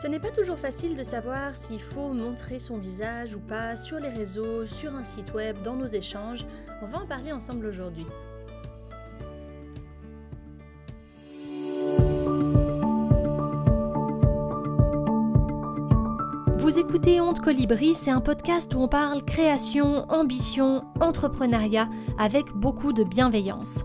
Ce n'est pas toujours facile de savoir s'il faut montrer son visage ou pas sur les réseaux, sur un site web, dans nos échanges. On va en parler ensemble aujourd'hui. Vous écoutez Honte Colibri, c'est un podcast où on parle création, ambition, entrepreneuriat avec beaucoup de bienveillance.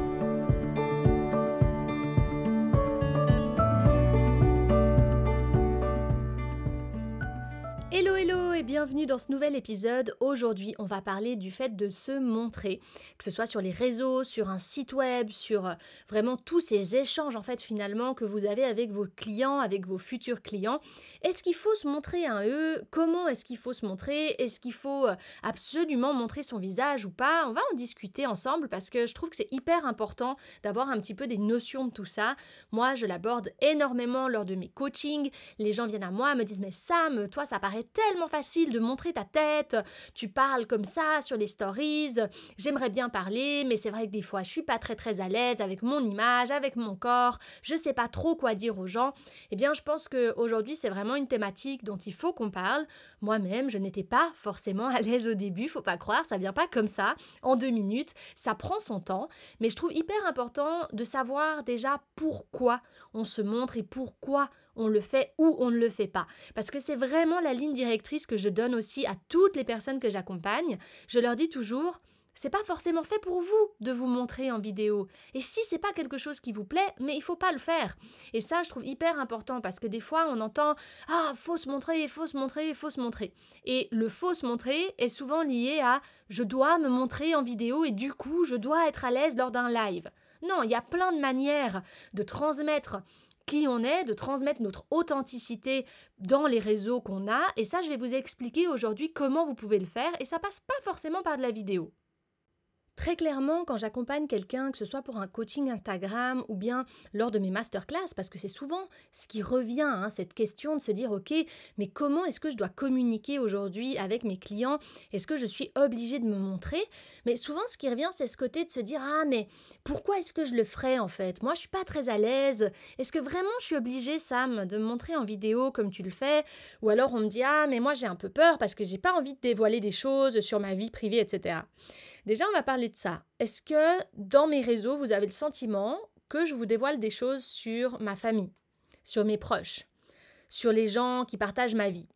Dans ce nouvel épisode. Aujourd'hui, on va parler du fait de se montrer, que ce soit sur les réseaux, sur un site web, sur euh, vraiment tous ces échanges en fait finalement que vous avez avec vos clients, avec vos futurs clients. Est-ce qu'il faut se montrer à eux? Comment est-ce qu'il faut se montrer? Est-ce qu'il faut euh, absolument montrer son visage ou pas? On va en discuter ensemble parce que je trouve que c'est hyper important d'avoir un petit peu des notions de tout ça. Moi, je l'aborde énormément lors de mes coachings. Les gens viennent à moi, me disent mais Sam, toi ça paraît tellement facile de montrer ta tête, tu parles comme ça sur les stories, j'aimerais bien parler, mais c'est vrai que des fois je suis pas très très à l'aise avec mon image, avec mon corps, je sais pas trop quoi dire aux gens. Eh bien, je pense qu'aujourd'hui c'est vraiment une thématique dont il faut qu'on parle. Moi-même, je n'étais pas forcément à l'aise au début, faut pas croire, ça vient pas comme ça, en deux minutes, ça prend son temps, mais je trouve hyper important de savoir déjà pourquoi on se montre et pourquoi on le fait ou on ne le fait pas. Parce que c'est vraiment la ligne directrice que je donne aussi à toutes les personnes que j'accompagne. Je leur dis toujours, c'est pas forcément fait pour vous de vous montrer en vidéo. Et si c'est pas quelque chose qui vous plaît, mais il faut pas le faire. Et ça, je trouve hyper important parce que des fois, on entend ah, faut se montrer, faut se montrer, faut se montrer. Et le faut se montrer est souvent lié à je dois me montrer en vidéo et du coup, je dois être à l'aise lors d'un live. Non, il y a plein de manières de transmettre qui on est, de transmettre notre authenticité dans les réseaux qu'on a. Et ça, je vais vous expliquer aujourd'hui comment vous pouvez le faire. Et ça passe pas forcément par de la vidéo. Très clairement, quand j'accompagne quelqu'un, que ce soit pour un coaching Instagram ou bien lors de mes masterclass, parce que c'est souvent ce qui revient, hein, cette question de se dire, ok, mais comment est-ce que je dois communiquer aujourd'hui avec mes clients? Est-ce que je suis obligée de me montrer? Mais souvent, ce qui revient, c'est ce côté de se dire, ah, mais pourquoi est-ce que je le ferais en fait? Moi, je suis pas très à l'aise. Est-ce que vraiment je suis obligée, Sam, de me montrer en vidéo comme tu le fais? Ou alors on me dit, ah, mais moi j'ai un peu peur parce que j'ai pas envie de dévoiler des choses sur ma vie privée, etc. Déjà, on va parler de ça. Est-ce que dans mes réseaux, vous avez le sentiment que je vous dévoile des choses sur ma famille, sur mes proches, sur les gens qui partagent ma vie?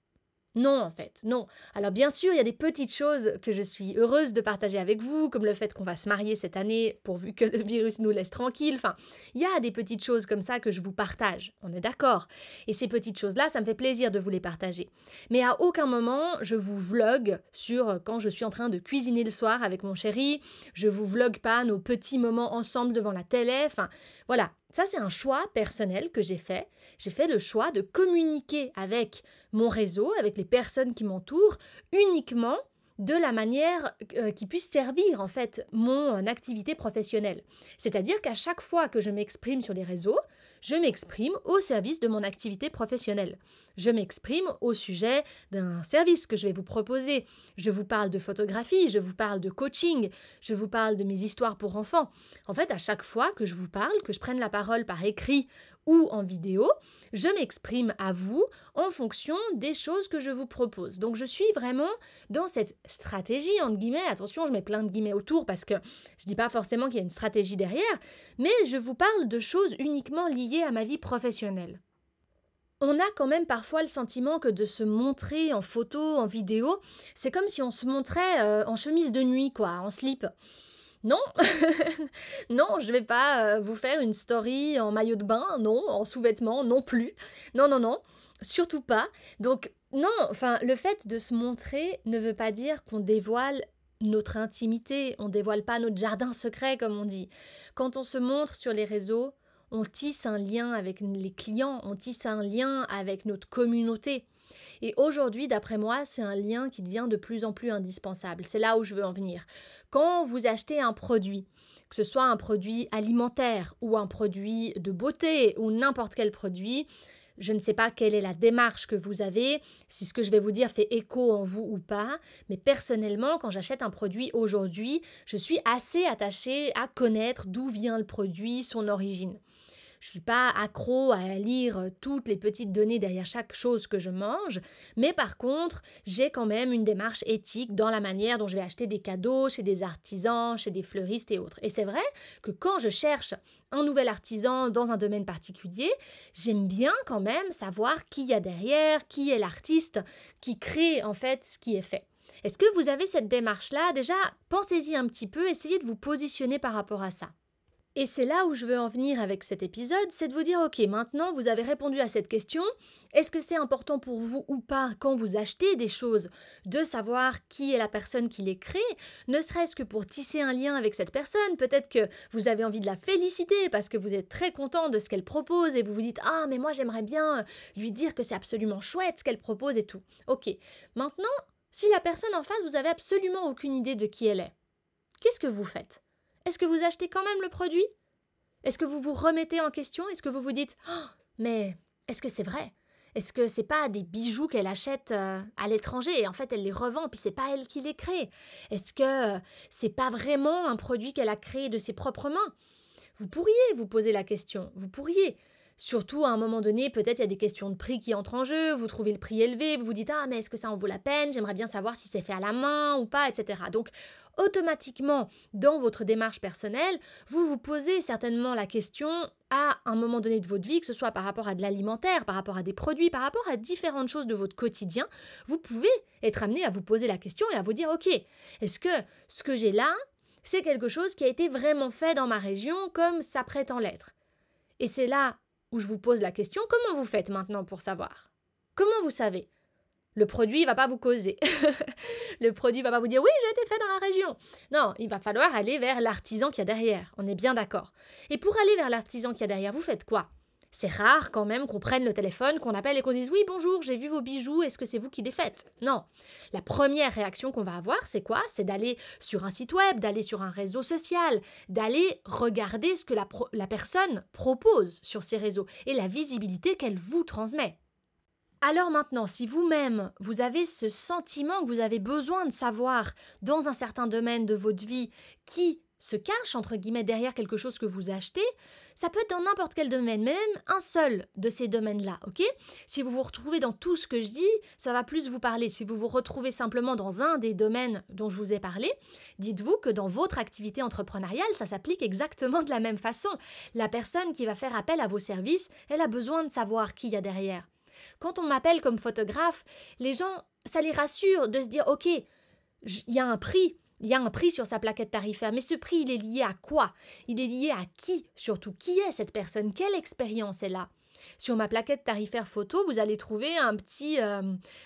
Non, en fait, non. Alors bien sûr, il y a des petites choses que je suis heureuse de partager avec vous, comme le fait qu'on va se marier cette année pourvu que le virus nous laisse tranquille. Enfin, il y a des petites choses comme ça que je vous partage, on est d'accord. Et ces petites choses-là, ça me fait plaisir de vous les partager. Mais à aucun moment, je vous vlog sur quand je suis en train de cuisiner le soir avec mon chéri, je vous vlog pas nos petits moments ensemble devant la télé. Enfin, voilà, ça, c'est un choix personnel que j'ai fait. J'ai fait le choix de communiquer avec mon réseau, avec les personnes qui m'entourent, uniquement de la manière euh, qui puisse servir en fait mon activité professionnelle. C'est-à-dire qu'à chaque fois que je m'exprime sur les réseaux, je m'exprime au service de mon activité professionnelle. Je m'exprime au sujet d'un service que je vais vous proposer. Je vous parle de photographie, je vous parle de coaching, je vous parle de mes histoires pour enfants. En fait, à chaque fois que je vous parle, que je prenne la parole par écrit ou en vidéo, je m'exprime à vous en fonction des choses que je vous propose. Donc je suis vraiment dans cette stratégie, entre guillemets, attention, je mets plein de guillemets autour parce que je dis pas forcément qu'il y a une stratégie derrière, mais je vous parle de choses uniquement liées à ma vie professionnelle. On a quand même parfois le sentiment que de se montrer en photo, en vidéo, c'est comme si on se montrait euh, en chemise de nuit, quoi, en slip. Non, non, je vais pas euh, vous faire une story en maillot de bain, non, en sous-vêtements, non plus. Non, non, non, surtout pas. Donc, non, enfin, le fait de se montrer ne veut pas dire qu'on dévoile notre intimité, on dévoile pas notre jardin secret, comme on dit. Quand on se montre sur les réseaux, on tisse un lien avec les clients, on tisse un lien avec notre communauté. Et aujourd'hui, d'après moi, c'est un lien qui devient de plus en plus indispensable. C'est là où je veux en venir. Quand vous achetez un produit, que ce soit un produit alimentaire ou un produit de beauté ou n'importe quel produit, je ne sais pas quelle est la démarche que vous avez, si ce que je vais vous dire fait écho en vous ou pas, mais personnellement, quand j'achète un produit aujourd'hui, je suis assez attachée à connaître d'où vient le produit, son origine. Je suis pas accro à lire toutes les petites données derrière chaque chose que je mange, mais par contre, j'ai quand même une démarche éthique dans la manière dont je vais acheter des cadeaux chez des artisans, chez des fleuristes et autres. Et c'est vrai que quand je cherche un nouvel artisan dans un domaine particulier, j'aime bien quand même savoir qui y a derrière, qui est l'artiste qui crée en fait ce qui est fait. Est-ce que vous avez cette démarche-là? Déjà, pensez-y un petit peu, essayez de vous positionner par rapport à ça. Et c'est là où je veux en venir avec cet épisode, c'est de vous dire, ok, maintenant vous avez répondu à cette question, est-ce que c'est important pour vous ou pas quand vous achetez des choses de savoir qui est la personne qui les crée, ne serait-ce que pour tisser un lien avec cette personne, peut-être que vous avez envie de la féliciter parce que vous êtes très content de ce qu'elle propose et vous vous dites, ah mais moi j'aimerais bien lui dire que c'est absolument chouette ce qu'elle propose et tout. Ok, maintenant, si la personne en face, vous avez absolument aucune idée de qui elle est, qu'est-ce que vous faites? Est-ce que vous achetez quand même le produit? Est-ce que vous vous remettez en question? Est-ce que vous vous dites oh, mais est-ce que c'est vrai? Est-ce que c'est pas des bijoux qu'elle achète euh, à l'étranger? Et en fait elle les revend puis c'est pas elle qui les crée. Est-ce que c'est pas vraiment un produit qu'elle a créé de ses propres mains? Vous pourriez vous poser la question, vous pourriez. Surtout à un moment donné, peut-être il y a des questions de prix qui entrent en jeu, vous trouvez le prix élevé, vous vous dites ah mais est-ce que ça en vaut la peine? J'aimerais bien savoir si c'est fait à la main ou pas, etc. Donc automatiquement, dans votre démarche personnelle, vous vous posez certainement la question à un moment donné de votre vie, que ce soit par rapport à de l'alimentaire, par rapport à des produits, par rapport à différentes choses de votre quotidien, vous pouvez être amené à vous poser la question et à vous dire ok, est-ce que ce que j'ai là, c'est quelque chose qui a été vraiment fait dans ma région comme ça prétend l'être? Et c'est là où je vous pose la question, comment vous faites maintenant pour savoir? Comment vous savez? Le produit ne va pas vous causer. le produit va pas vous dire oui, j'ai été fait dans la région. Non, il va falloir aller vers l'artisan qui y a derrière. On est bien d'accord. Et pour aller vers l'artisan qui y a derrière, vous faites quoi? C'est rare quand même qu'on prenne le téléphone, qu'on appelle et qu'on dise oui bonjour, j'ai vu vos bijoux, est-ce que c'est vous qui les faites? Non. La première réaction qu'on va avoir, c'est quoi? C'est d'aller sur un site web, d'aller sur un réseau social, d'aller regarder ce que la, la personne propose sur ces réseaux et la visibilité qu'elle vous transmet. Alors maintenant, si vous-même, vous avez ce sentiment que vous avez besoin de savoir dans un certain domaine de votre vie qui se cache, entre guillemets, derrière quelque chose que vous achetez, ça peut être dans n'importe quel domaine, même un seul de ces domaines-là, ok? Si vous vous retrouvez dans tout ce que je dis, ça va plus vous parler. Si vous vous retrouvez simplement dans un des domaines dont je vous ai parlé, dites-vous que dans votre activité entrepreneuriale, ça s'applique exactement de la même façon. La personne qui va faire appel à vos services, elle a besoin de savoir qui il y a derrière. Quand on m'appelle comme photographe, les gens, ça les rassure de se dire, ok, il y a un prix, il y a un prix sur sa plaquette tarifaire, mais ce prix, il est lié à quoi? Il est lié à qui? Surtout Qui est cette personne? Quelle expérience est là sur ma plaquette tarifaire photo, vous allez trouver un petit, euh,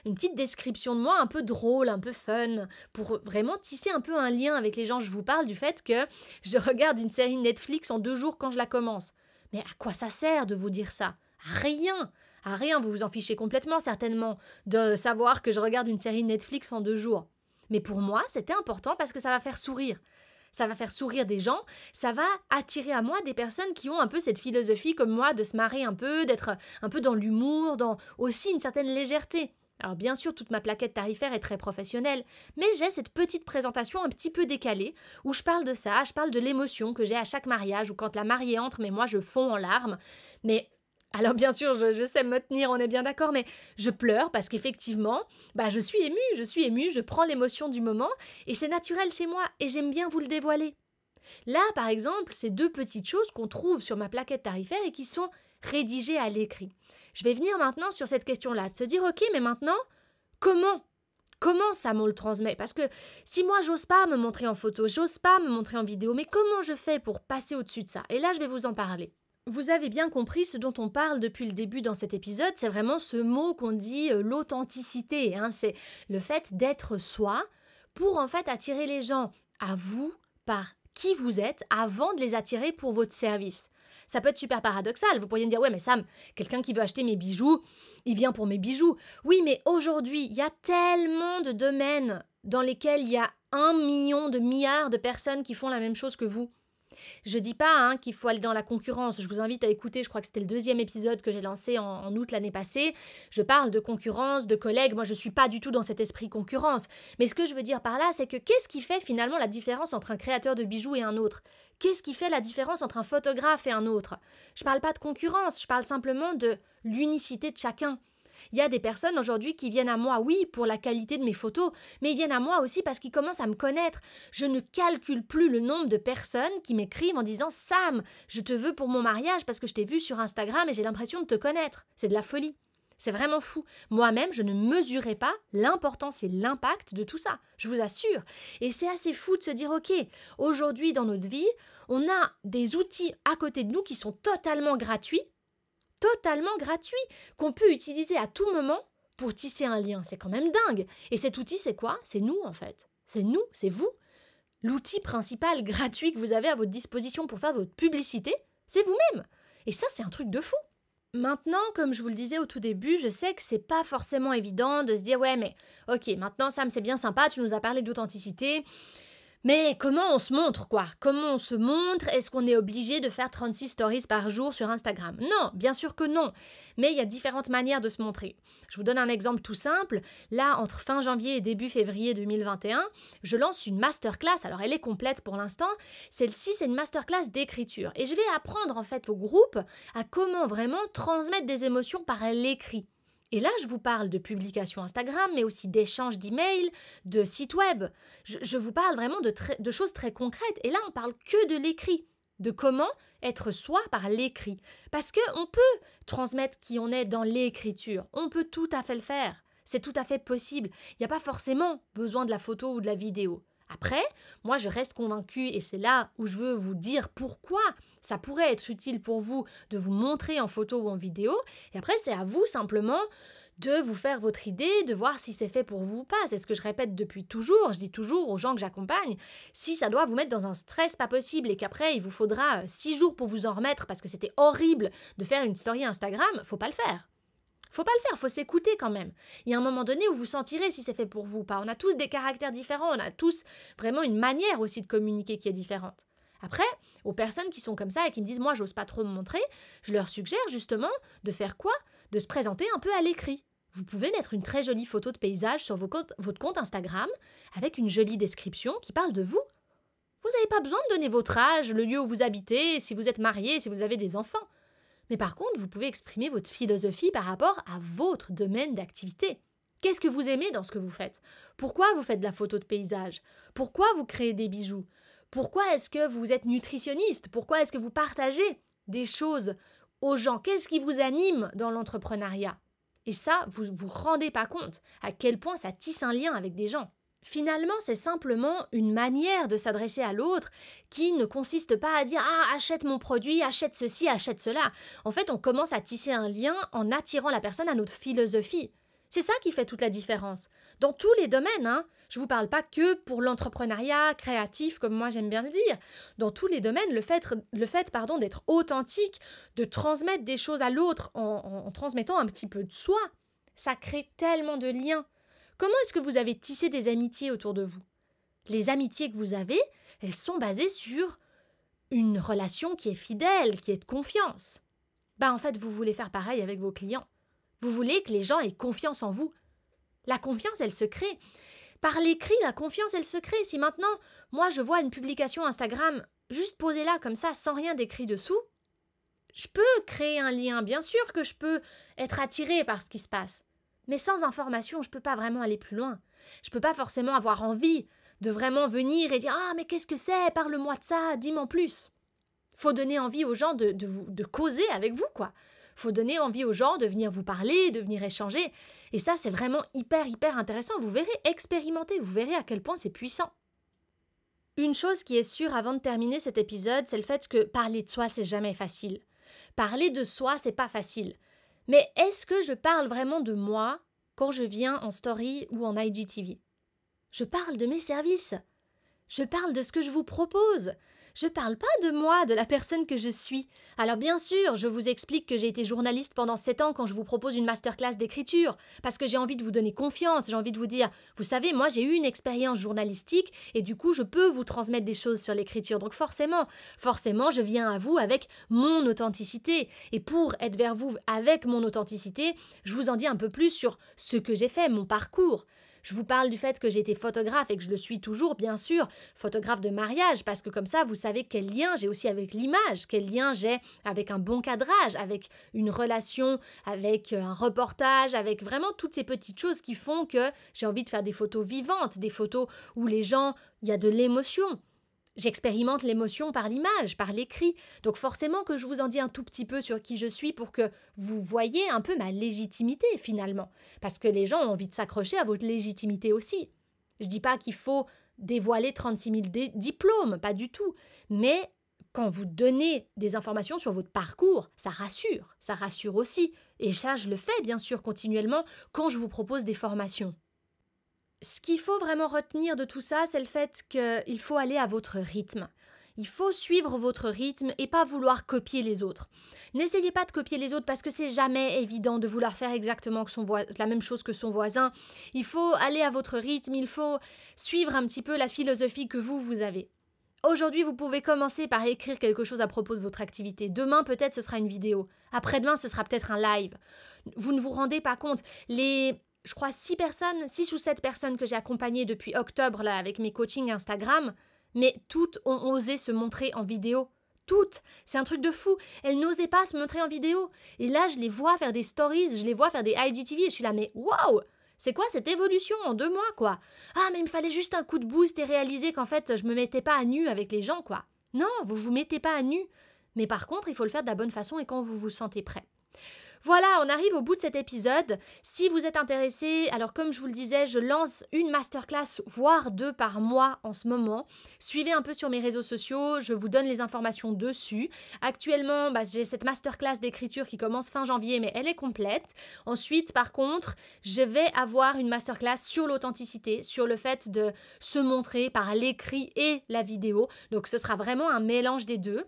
une petite description de moi un peu drôle, un peu fun, pour vraiment tisser un peu un lien avec les gens. Je vous parle du fait que je regarde une série Netflix en deux jours quand je la commence. Mais à quoi ça sert de vous dire ça? Rien à rien, vous vous en fichez complètement certainement de savoir que je regarde une série Netflix en deux jours. Mais pour moi, c'était important parce que ça va faire sourire. Ça va faire sourire des gens, ça va attirer à moi des personnes qui ont un peu cette philosophie comme moi de se marrer un peu, d'être un peu dans l'humour, dans aussi une certaine légèreté. Alors bien sûr, toute ma plaquette tarifaire est très professionnelle, mais j'ai cette petite présentation un petit peu décalée, où je parle de ça, je parle de l'émotion que j'ai à chaque mariage, ou quand la mariée entre, mais moi je fonds en larmes. Mais alors bien sûr, je, sais me tenir, on est bien d'accord, mais je pleure parce qu'effectivement, bah je suis émue, je suis émue, je prends l'émotion du moment et c'est naturel chez moi et j'aime bien vous le dévoiler. Là, par exemple, c'est deux petites choses qu'on trouve sur ma plaquette tarifaire et qui sont rédigées à l'écrit. Je vais venir maintenant sur cette question-là, de se dire ok, mais maintenant, comment Comment ça me le transmet? Parce que si moi j'ose pas me montrer en photo, j'ose pas me montrer en vidéo, mais comment je fais pour passer au-dessus de ça? Et là, je vais vous en parler. Vous avez bien compris ce dont on parle depuis le début dans cet épisode, c'est vraiment ce mot qu'on dit euh, l'authenticité, hein. c'est le fait d'être soi pour en fait attirer les gens à vous par qui vous êtes avant de les attirer pour votre service. Ça peut être super paradoxal, vous pourriez me dire ouais mais Sam, quelqu'un qui veut acheter mes bijoux, il vient pour mes bijoux. Oui, mais aujourd'hui, il y a tellement de domaines dans lesquels il y a un million de milliards de personnes qui font la même chose que vous. Je dis pas hein, qu'il faut aller dans la concurrence. Je vous invite à écouter, je crois que c'était le deuxième épisode que j'ai lancé en, août l'année passée. Je parle de concurrence, de collègues. Moi, je suis pas du tout dans cet esprit concurrence. Mais ce que je veux dire par là, c'est que qu'est-ce qui fait finalement la différence entre un créateur de bijoux et un autre? Qu'est-ce qui fait la différence entre un photographe et un autre? Je parle pas de concurrence, je parle simplement de l'unicité de chacun. Il y a des personnes aujourd'hui qui viennent à moi, oui, pour la qualité de mes photos, mais ils viennent à moi aussi parce qu'ils commencent à me connaître. Je ne calcule plus le nombre de personnes qui m'écrivent en disant Sam, je te veux pour mon mariage parce que je t'ai vu sur Instagram et j'ai l'impression de te connaître. C'est de la folie. C'est vraiment fou. Moi-même, je ne mesurais pas l'importance et l'impact de tout ça, je vous assure. Et c'est assez fou de se dire, ok, aujourd'hui dans notre vie, on a des outils à côté de nous qui sont totalement gratuits, totalement gratuit qu'on peut utiliser à tout moment pour tisser un lien. C'est quand même dingue. Et cet outil, c'est quoi? C'est nous, en fait. C'est nous, c'est vous. L'outil principal gratuit que vous avez à votre disposition pour faire votre publicité, c'est vous-même. Et ça, c'est un truc de fou. Maintenant, comme je vous le disais au tout début, je sais que c'est pas forcément évident de se dire ouais mais ok maintenant Sam c'est bien sympa, tu nous as parlé d'authenticité, mais comment on se montre, quoi? Comment on se montre? Est-ce qu'on est obligé de faire 36 stories par jour sur Instagram? Non, bien sûr que non. Mais il y a différentes manières de se montrer. Je vous donne un exemple tout simple. Là, entre fin janvier et début février 2021, je lance une masterclass. Alors, elle est complète pour l'instant. Celle-ci, c'est une masterclass d'écriture. Et je vais apprendre, en fait, au groupe à comment vraiment transmettre des émotions par l'écrit. Et là, je vous parle de publications Instagram, mais aussi d'échanges d'emails, de sites web. Je, vous parle vraiment de, choses très concrètes. Et là, on parle que de l'écrit de comment être soi par l'écrit. Parce qu'on peut transmettre qui on est dans l'écriture. On peut tout à fait le faire. C'est tout à fait possible. Il n'y a pas forcément besoin de la photo ou de la vidéo. Après, moi je reste convaincue et c'est là où je veux vous dire pourquoi ça pourrait être utile pour vous de vous montrer en photo ou en vidéo. Et après, c'est à vous simplement de vous faire votre idée, de voir si c'est fait pour vous ou pas. C'est ce que je répète depuis toujours. Je dis toujours aux gens que j'accompagne, si ça doit vous mettre dans un stress pas possible et qu'après il vous faudra six jours pour vous en remettre parce que c'était horrible de faire une story Instagram, faut pas le faire. Faut pas le faire, faut s'écouter quand même. Il y a un moment donné où vous sentirez si c'est fait pour vous ou pas. On a tous des caractères différents, on a tous vraiment une manière aussi de communiquer qui est différente. Après, aux personnes qui sont comme ça et qui me disent moi j'ose pas trop me montrer, je leur suggère justement de faire quoi? De se présenter un peu à l'écrit. Vous pouvez mettre une très jolie photo de paysage sur votre compte Instagram avec une jolie description qui parle de vous. Vous n'avez pas besoin de donner votre âge, le lieu où vous habitez, si vous êtes marié, si vous avez des enfants. Mais par contre, vous pouvez exprimer votre philosophie par rapport à votre domaine d'activité. Qu'est-ce que vous aimez dans ce que vous faites? Pourquoi vous faites de la photo de paysage? Pourquoi vous créez des bijoux? Pourquoi est-ce que vous êtes nutritionniste? Pourquoi est-ce que vous partagez des choses aux gens? Qu'est-ce qui vous anime dans l'entrepreneuriat? Et ça, vous ne vous rendez pas compte à quel point ça tisse un lien avec des gens. Finalement, c'est simplement une manière de s'adresser à l'autre qui ne consiste pas à dire Ah, achète mon produit, achète ceci, achète cela. En fait, on commence à tisser un lien en attirant la personne à notre philosophie. C'est ça qui fait toute la différence. Dans tous les domaines, hein. Je ne vous parle pas que pour l'entrepreneuriat créatif, comme moi j'aime bien le dire. Dans tous les domaines, le fait, le fait pardon, d'être authentique, de transmettre des choses à l'autre en transmettant un petit peu de soi, ça crée tellement de liens. Comment est-ce que vous avez tissé des amitiés autour de vous? Les amitiés que vous avez, elles sont basées sur une relation qui est fidèle, qui est de confiance. Bah en fait, vous voulez faire pareil avec vos clients. Vous voulez que les gens aient confiance en vous. La confiance, elle se crée. Par l'écrit, la confiance, elle se crée. Si maintenant, moi, je vois une publication Instagram juste posée là, comme ça, sans rien d'écrit dessous, je peux créer un lien. Bien sûr que je peux être attiré par ce qui se passe. Mais sans information, je ne peux pas vraiment aller plus loin. Je ne peux pas forcément avoir envie de vraiment venir et dire Ah, mais qu'est-ce que c'est? Parle-moi de ça, dis-moi plus. Faut donner envie aux gens de, de, vous, de causer avec vous, quoi. Faut donner envie aux gens de venir vous parler, de venir échanger. Et ça, c'est vraiment hyper, hyper intéressant. Vous verrez, expérimenter, vous verrez à quel point c'est puissant. Une chose qui est sûre avant de terminer cet épisode, c'est le fait que parler de soi, c'est jamais facile. Parler de soi, c'est pas facile. Mais est-ce que je parle vraiment de moi quand je viens en story ou en IGTV Je parle de mes services. Je parle de ce que je vous propose. Je parle pas de moi, de la personne que je suis. Alors bien sûr, je vous explique que j'ai été journaliste pendant 7 ans quand je vous propose une masterclass d'écriture, parce que j'ai envie de vous donner confiance, j'ai envie de vous dire, vous savez, moi j'ai eu une expérience journalistique et du coup je peux vous transmettre des choses sur l'écriture. Donc forcément, forcément, je viens à vous avec mon authenticité. Et pour être vers vous avec mon authenticité, je vous en dis un peu plus sur ce que j'ai fait, mon parcours. Je vous parle du fait que j'ai été photographe et que je le suis toujours, bien sûr, photographe de mariage, parce que comme ça, vous savez quel lien j'ai aussi avec l'image, quel lien j'ai avec un bon cadrage, avec une relation, avec un reportage, avec vraiment toutes ces petites choses qui font que j'ai envie de faire des photos vivantes, des photos où les gens, il y a de l'émotion. J'expérimente l'émotion par l'image, par l'écrit. Donc forcément que je vous en dis un tout petit peu sur qui je suis pour que vous voyez un peu ma légitimité finalement. Parce que les gens ont envie de s'accrocher à votre légitimité aussi. Je dis pas qu'il faut dévoiler 36 000 diplômes, pas du tout. Mais quand vous donnez des informations sur votre parcours, ça rassure, ça rassure aussi. Et ça, je le fais bien sûr continuellement quand je vous propose des formations. Ce qu'il faut vraiment retenir de tout ça, c'est le fait qu'il faut aller à votre rythme. Il faut suivre votre rythme et pas vouloir copier les autres. N'essayez pas de copier les autres parce que c'est jamais évident de vouloir faire exactement la même chose que son voisin. Il faut aller à votre rythme, il faut suivre un petit peu la philosophie que vous, vous avez. Aujourd'hui, vous pouvez commencer par écrire quelque chose à propos de votre activité. Demain, peut-être, ce sera une vidéo. Après-demain, ce sera peut-être un live. Vous ne vous rendez pas compte. Les je crois, six personnes, six ou sept personnes que j'ai accompagnées depuis octobre là avec mes coachings Instagram, mais toutes ont osé se montrer en vidéo. Toutes C'est un truc de fou Elles n'osaient pas se montrer en vidéo. Et là, je les vois faire des stories, je les vois faire des IGTV et je suis là, mais waouh c'est quoi cette évolution en deux mois, quoi? Ah, mais il me fallait juste un coup de boost et réaliser qu'en fait, je me mettais pas à nu avec les gens, quoi. Non, vous vous mettez pas à nu. Mais par contre, il faut le faire de la bonne façon et quand vous vous sentez prêt. Voilà, on arrive au bout de cet épisode. Si vous êtes intéressé, alors comme je vous le disais, je lance une masterclass, voire deux par mois en ce moment. Suivez un peu sur mes réseaux sociaux, je vous donne les informations dessus. Actuellement, bah, j'ai cette masterclass d'écriture qui commence fin janvier, mais elle est complète. Ensuite, par contre, je vais avoir une masterclass sur l'authenticité, sur le fait de se montrer par l'écrit et la vidéo. Donc ce sera vraiment un mélange des deux.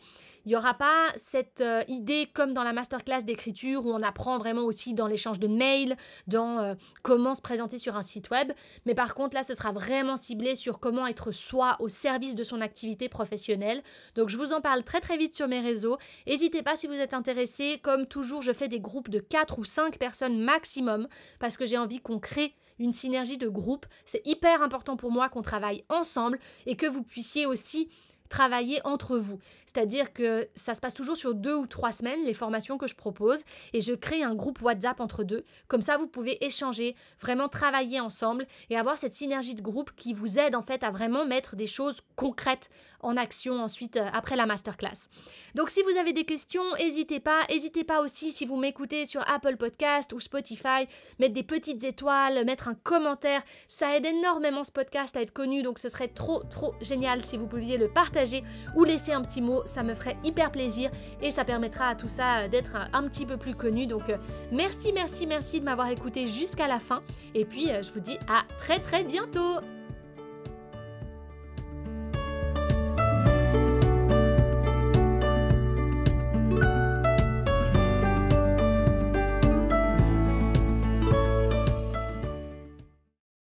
Il n'y aura pas cette euh, idée comme dans la masterclass d'écriture où on apprend vraiment aussi dans l'échange de mails, dans euh, comment se présenter sur un site web. Mais par contre, là, ce sera vraiment ciblé sur comment être soi au service de son activité professionnelle. Donc, je vous en parle très très vite sur mes réseaux. N'hésitez pas si vous êtes intéressé. Comme toujours, je fais des groupes de 4 ou 5 personnes maximum parce que j'ai envie qu'on crée une synergie de groupe. C'est hyper important pour moi qu'on travaille ensemble et que vous puissiez aussi travailler entre vous. C'est-à-dire que ça se passe toujours sur deux ou trois semaines, les formations que je propose, et je crée un groupe WhatsApp entre deux. Comme ça, vous pouvez échanger, vraiment travailler ensemble et avoir cette synergie de groupe qui vous aide en fait à vraiment mettre des choses concrètes en action ensuite euh, après la masterclass. Donc si vous avez des questions, n'hésitez pas. N'hésitez pas aussi si vous m'écoutez sur Apple Podcast ou Spotify, mettre des petites étoiles, mettre un commentaire. Ça aide énormément ce podcast à être connu, donc ce serait trop trop génial si vous pouviez le partager ou laisser un petit mot. Ça me ferait hyper plaisir et ça permettra à tout ça euh, d'être un, petit peu plus connu. Donc euh, merci, merci, merci de m'avoir écouté jusqu'à la fin. Et puis je vous dis à très très bientôt